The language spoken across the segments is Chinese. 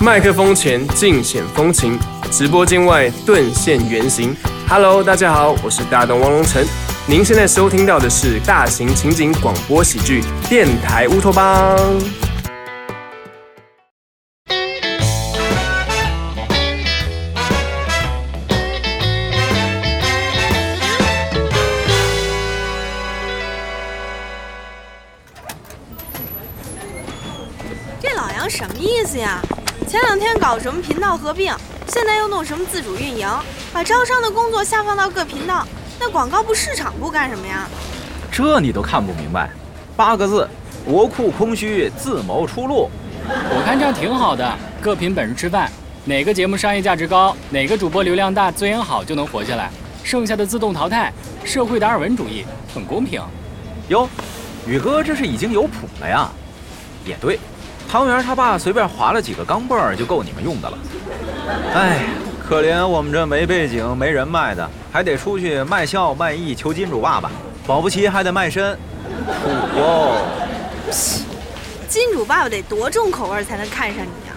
麦克风前尽显风情，直播间外顿现原形。Hello，大家好，我是大东王龙城。您现在收听到的是大型情景广播喜剧《电台乌托邦》。这老杨什么意思呀？前两天搞什么频道合并，现在又弄什么自主运营，把招商的工作下放到各频道，那广告部、市场部干什么呀？这你都看不明白？八个字：国库空虚，自谋出路。我看这样挺好的，各凭本事吃饭，哪个节目商业价值高，哪个主播流量大，资源好就能活下来，剩下的自动淘汰。社会达尔文主义，很公平。哟，宇哥这是已经有谱了呀？也对，汤圆他爸随便划了几个钢镚儿就够你们用的了。哎，可怜我们这没背景、没人脉的，还得出去卖笑卖艺求金主爸爸，保不齐还得卖身。苦哟！金主爸爸得多重口味才能看上你呀？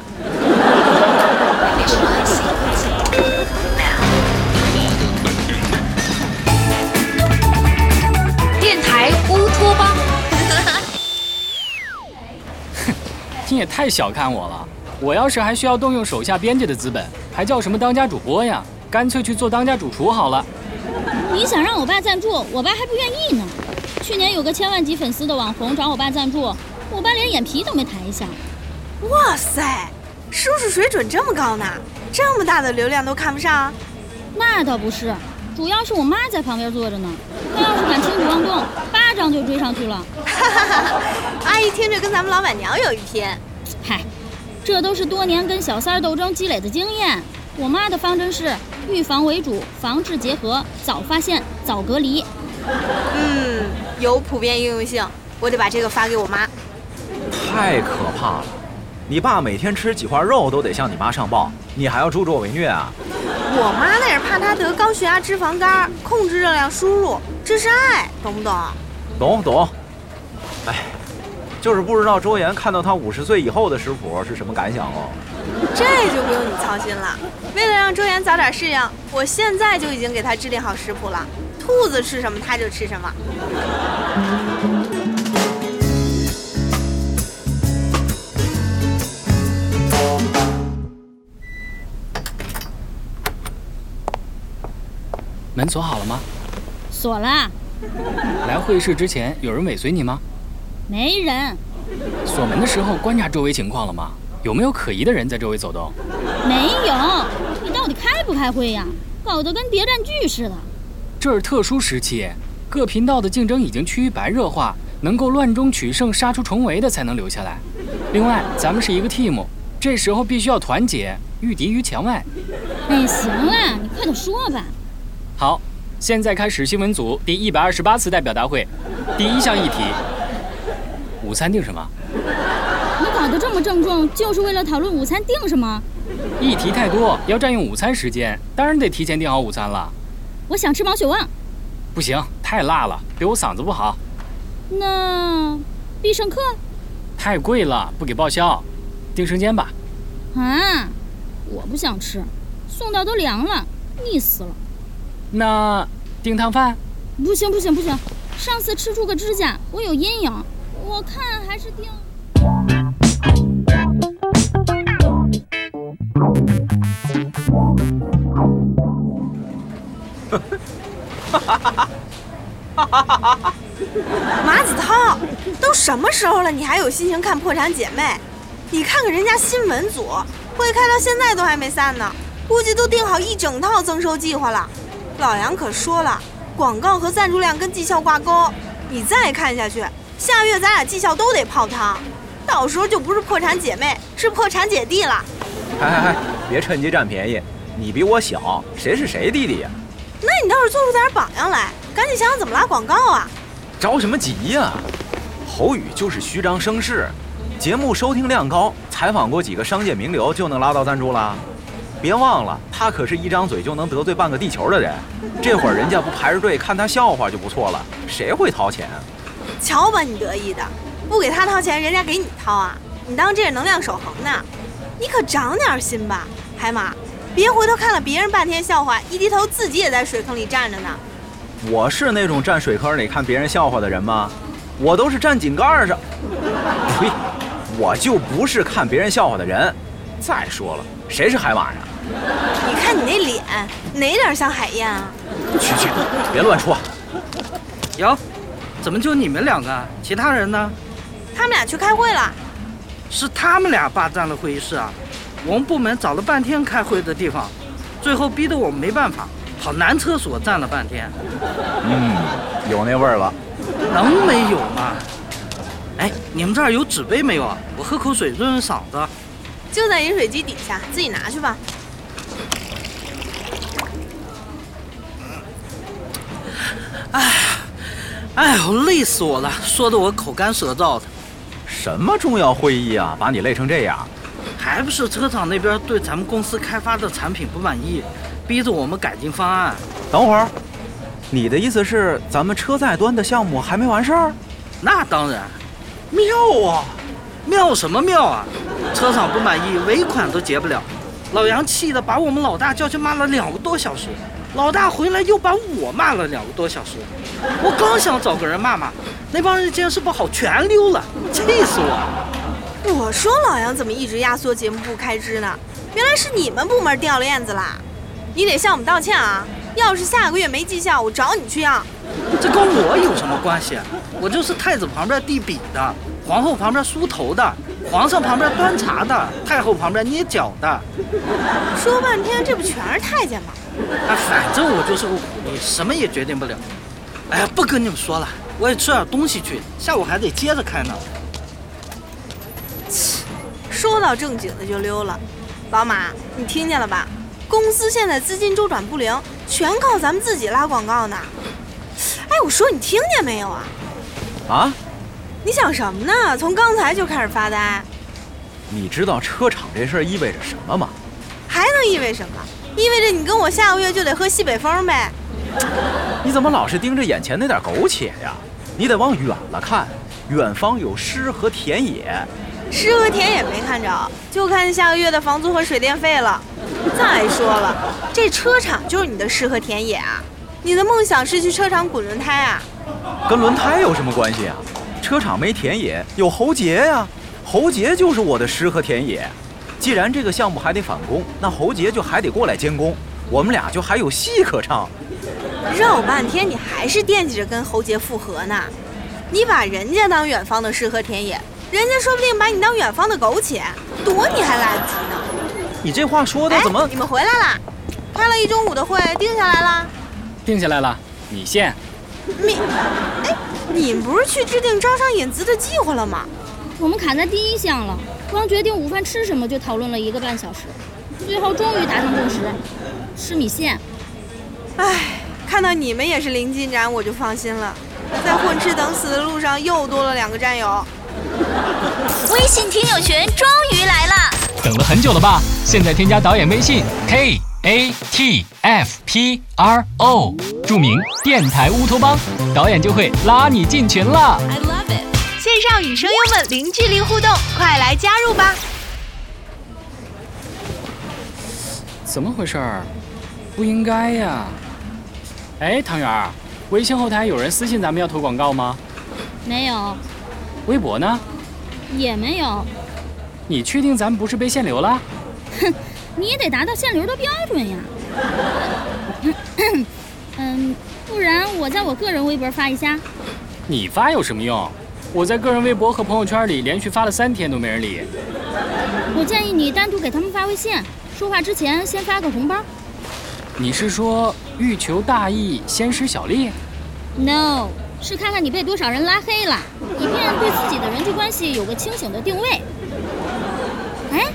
电台乌托邦。你也太小看我了。我要是还需要动用手下编辑的资本，还叫什么当家主播呀？干脆去做当家主厨好了。你想让我爸赞助，我爸还不愿意呢。去年有个千万级粉丝的网红找我爸赞助，我爸连眼皮都没抬一下。哇塞，叔叔水准这么高呢？这么大的流量都看不上？那倒不是，主要是我妈在旁边坐着呢。她要是敢轻举妄动，巴掌就追上去了。哈哈哈！阿姨听着跟咱们老板娘有一拼。嗨，这都是多年跟小三儿斗争积累的经验。我妈的方针是预防为主，防治结合，早发现，早隔离。嗯，有普遍应用性，我得把这个发给我妈。太可怕了！你爸每天吃几块肉都得向你妈上报，你还要助纣为虐啊？我妈那是怕他得高血压、脂肪肝，控制热量输入，这是爱，懂不懂？懂懂。哎，就是不知道周岩看到他五十岁以后的食谱是什么感想哦。这就不用你操心了。为了让周岩早点适应，我现在就已经给他制定好食谱了。兔子吃什么他就吃什么。门锁好了吗？锁了。来会议室之前有人尾随你吗？没人。锁门的时候观察周围情况了吗？有没有可疑的人在周围走动？没有。你到底开不开会呀？搞得跟谍战剧似的。这是特殊时期，各频道的竞争已经趋于白热化，能够乱中取胜、杀出重围的才能留下来。另外，咱们是一个 team，这时候必须要团结，御敌于墙外。哎，行了，你快点说吧。好，现在开始新闻组第一百二十八次代表大会，第一项议题：午餐定什么？你搞得这么郑重，就是为了讨论午餐定什么？议题太多，要占用午餐时间，当然得提前订好午餐了。我想吃毛血旺。不行，太辣了，对我嗓子不好。那必胜客？太贵了，不给报销。订生煎吧。啊，我不想吃，送到都凉了，腻死了。那订汤饭？不行不行不行，上次吃出个指甲，我有阴影。我看还是订。哈哈哈哈哈哈哈！马子涛，都什么时候了，你还有心情看《破产姐妹》？你看看人家新闻组，会开到现在都还没散呢，估计都定好一整套增收计划了。老杨可说了，广告和赞助量跟绩效挂钩，你再看下去，下月咱俩绩效都得泡汤，到时候就不是破产姐妹，是破产姐弟了。哎哎哎，别趁机占便宜，你比我小，谁是谁弟弟呀？那你倒是做出点榜样来，赶紧想想怎么拉广告啊！着什么急呀？侯宇就是虚张声势，节目收听量高，采访过几个商界名流就能拉到赞助啦。别忘了，他可是一张嘴就能得罪半个地球的人。这会儿人家不排着队看他笑话就不错了，谁会掏钱？瞧把你得意的，不给他掏钱，人家给你掏啊！你当这是能量守恒呢？你可长点心吧，海马，别回头看了别人半天笑话，一低头自己也在水坑里站着呢。我是那种站水坑里看别人笑话的人吗？我都是站井盖上。呸！我就不是看别人笑话的人。再说了，谁是海马呀？你看你那脸，哪点像海燕啊？去去，别乱说。哟，怎么就你们两个？其他人呢？他们俩去开会了。是他们俩霸占了会议室啊！我们部门找了半天开会的地方，最后逼得我们没办法，跑男厕所站了半天。嗯，有那味儿了。能没有吗？哎，你们这儿有纸杯没有啊？我喝口水润润嗓子。就在饮水机底下，自己拿去吧。哎，哎呦，累死我了，说的我口干舌燥的。什么重要会议啊，把你累成这样？还不是车厂那边对咱们公司开发的产品不满意，逼着我们改进方案。等会儿，你的意思是咱们车载端的项目还没完事儿？那当然，妙啊！妙什么妙啊？车厂不满意，尾款都结不了。老杨气得把我们老大叫去骂了两个多小时，老大回来又把我骂了两个多小时。我刚想找个人骂骂，那帮人见识不好全溜了，气死我！我说老杨怎么一直压缩节目部开支呢？原来是你们部门掉链子啦！你得向我们道歉啊！要是下个月没绩效，我找你去要。这跟我有什么关系？我就是太子旁边递笔的，皇后旁边梳头的，皇上旁边端茶的，太后旁边捏脚的。说半天，这不全是太监吗？哎，反正我就是个苦力，什么也决定不了。哎呀，不跟你们说了，我也吃点东西去，下午还得接着开呢。切，说到正经的就溜了。老马，你听见了吧？公司现在资金周转不灵，全靠咱们自己拉广告呢。哎，我说你听见没有啊？啊？你想什么呢？从刚才就开始发呆。你知道车厂这事儿意味着什么吗？还能意味什么？意味着你跟我下个月就得喝西北风呗。你怎么老是盯着眼前那点苟且呀？你得往远了看，远方有诗和田野。诗和田野没看着，就看下个月的房租和水电费了。再说了，这车厂就是你的诗和田野啊！你的梦想是去车厂滚轮胎啊？跟轮胎有什么关系啊？车厂没田野，有侯杰呀，侯杰就是我的诗和田野。既然这个项目还得返工，那侯杰就还得过来监工，我们俩就还有戏可唱。绕半天，你还是惦记着跟侯杰复合呢？你把人家当远方的诗和田野，人家说不定把你当远方的苟且，躲你还来不及呢。你这话说的怎么？你们回来啦？开了一中午的会，定下来了？定下来了，米线。米？哎，你们不是去制定招商引资的计划了吗？我们卡在第一项了，光决定午饭吃什么就讨论了一个半小时，最后终于达成共识，吃米线。唉，看到你们也是零进展，我就放心了。在混吃等死的路上，又多了两个战友。微信听友群终于来了，等了很久了吧？现在添加导演微信 k a t f p r o，注明电台乌托邦，导演就会拉你进群了。I love it。线上与声优们零距离互动，快来加入吧！怎么回事儿？不应该呀！哎，汤圆儿，微信后台有人私信咱们要投广告吗？没有，微博呢？也没有。你确定咱们不是被限流了？哼，你也得达到限流的标准呀。嗯，不然我在我个人微博发一下。你发有什么用？我在个人微博和朋友圈里连续发了三天都没人理。我建议你单独给他们发微信，说话之前先发个红包。你是说欲求大义，先施小利？No，是看看你被多少人拉黑了，以便对自己的人际关系有个清醒的定位。哎，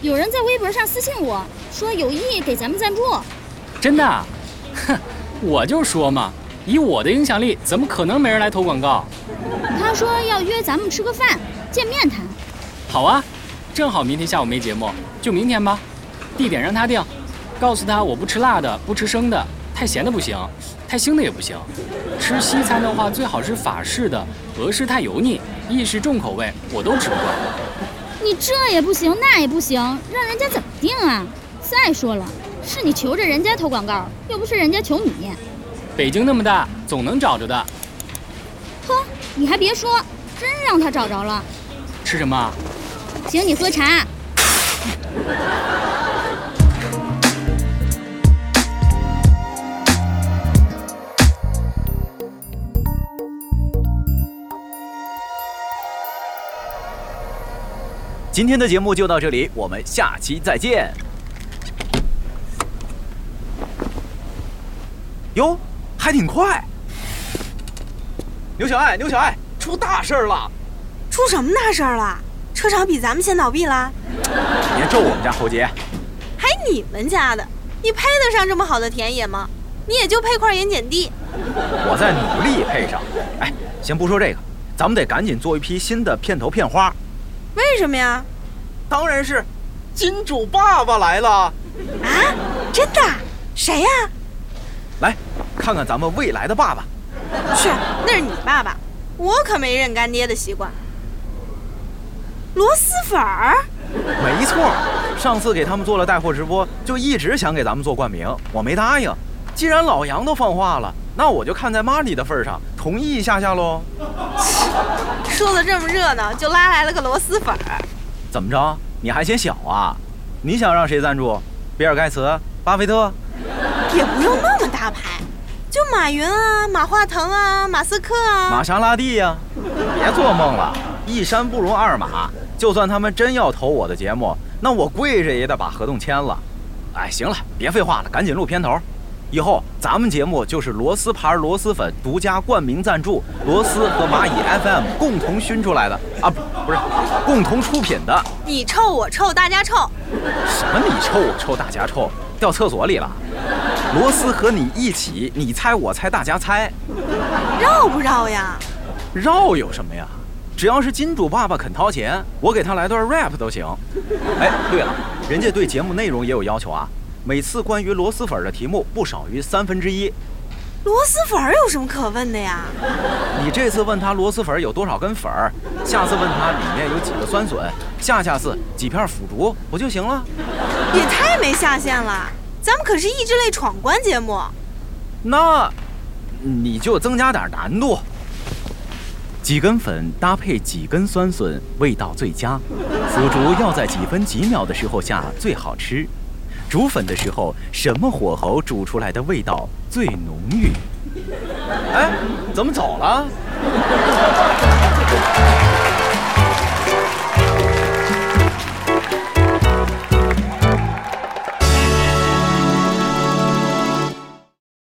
有人在微博上私信我说有意给咱们赞助，真的？哼，我就说嘛，以我的影响力，怎么可能没人来投广告？他说要约咱们吃个饭，见面谈。好啊，正好明天下午没节目，就明天吧。地点让他定，告诉他我不吃辣的，不吃生的，太咸的不行，太腥的也不行。吃西餐的话，最好是法式的，俄式太油腻，意式重口味我都吃不惯。你这也不行，那也不行，让人家怎么定啊？再说了，是你求着人家投广告，又不是人家求你。北京那么大，总能找着的。哼，你还别说，真让他找着了。吃什么？请你喝茶。今天的节目就到这里，我们下期再见。哟，还挺快。牛小爱，牛小爱，出大事儿了！出什么大事儿了？车厂比咱们先倒闭了？别咒我们家侯杰。还你们家的？你配得上这么好的田野吗？你也就配块盐碱地。我在努力配上。哎，先不说这个，咱们得赶紧做一批新的片头片花。为什么呀？当然是，金主爸爸来了！啊，真的？谁呀？来，看看咱们未来的爸爸。去，那是你爸爸，我可没认干爹的习惯。螺蛳粉儿？没错，上次给他们做了带货直播，就一直想给咱们做冠名，我没答应。既然老杨都放话了，那我就看在妈咪的份上，同意一下下喽。说的这么热闹，就拉来了个螺蛳粉儿。怎么着？你还嫌小啊？你想让谁赞助？比尔盖茨、巴菲特？也不用那么大牌，就马云啊、马化腾啊、马斯克啊、玛莎拉蒂呀。别做梦了，一山不容二马。就算他们真要投我的节目，那我跪着也得把合同签了。哎，行了，别废话了，赶紧录片头。以后咱们节目就是螺丝牌螺蛳粉独家冠名赞助，螺丝和蚂蚁 FM 共同熏出来的啊，不不是，共同出品的。你臭我臭大家臭，什么你臭我臭大家臭？掉厕所里了。螺丝和你一起，你猜我猜大家猜，绕不绕呀？绕有什么呀？只要是金主爸爸肯掏钱，我给他来段 rap 都行。哎，对了，人家对节目内容也有要求啊。每次关于螺蛳粉的题目不少于三分之一。螺蛳粉有什么可问的呀？你这次问他螺蛳粉有多少根粉儿，下次问他里面有几个酸笋，下下次几片腐竹，不就行了？也太没下限了！咱们可是益智类闯关节目。那，你就增加点难度。几根粉搭配几根酸笋，味道最佳。腐竹要在几分几秒的时候下最好吃。煮粉的时候，什么火候煮出来的味道最浓郁？哎，怎么走了？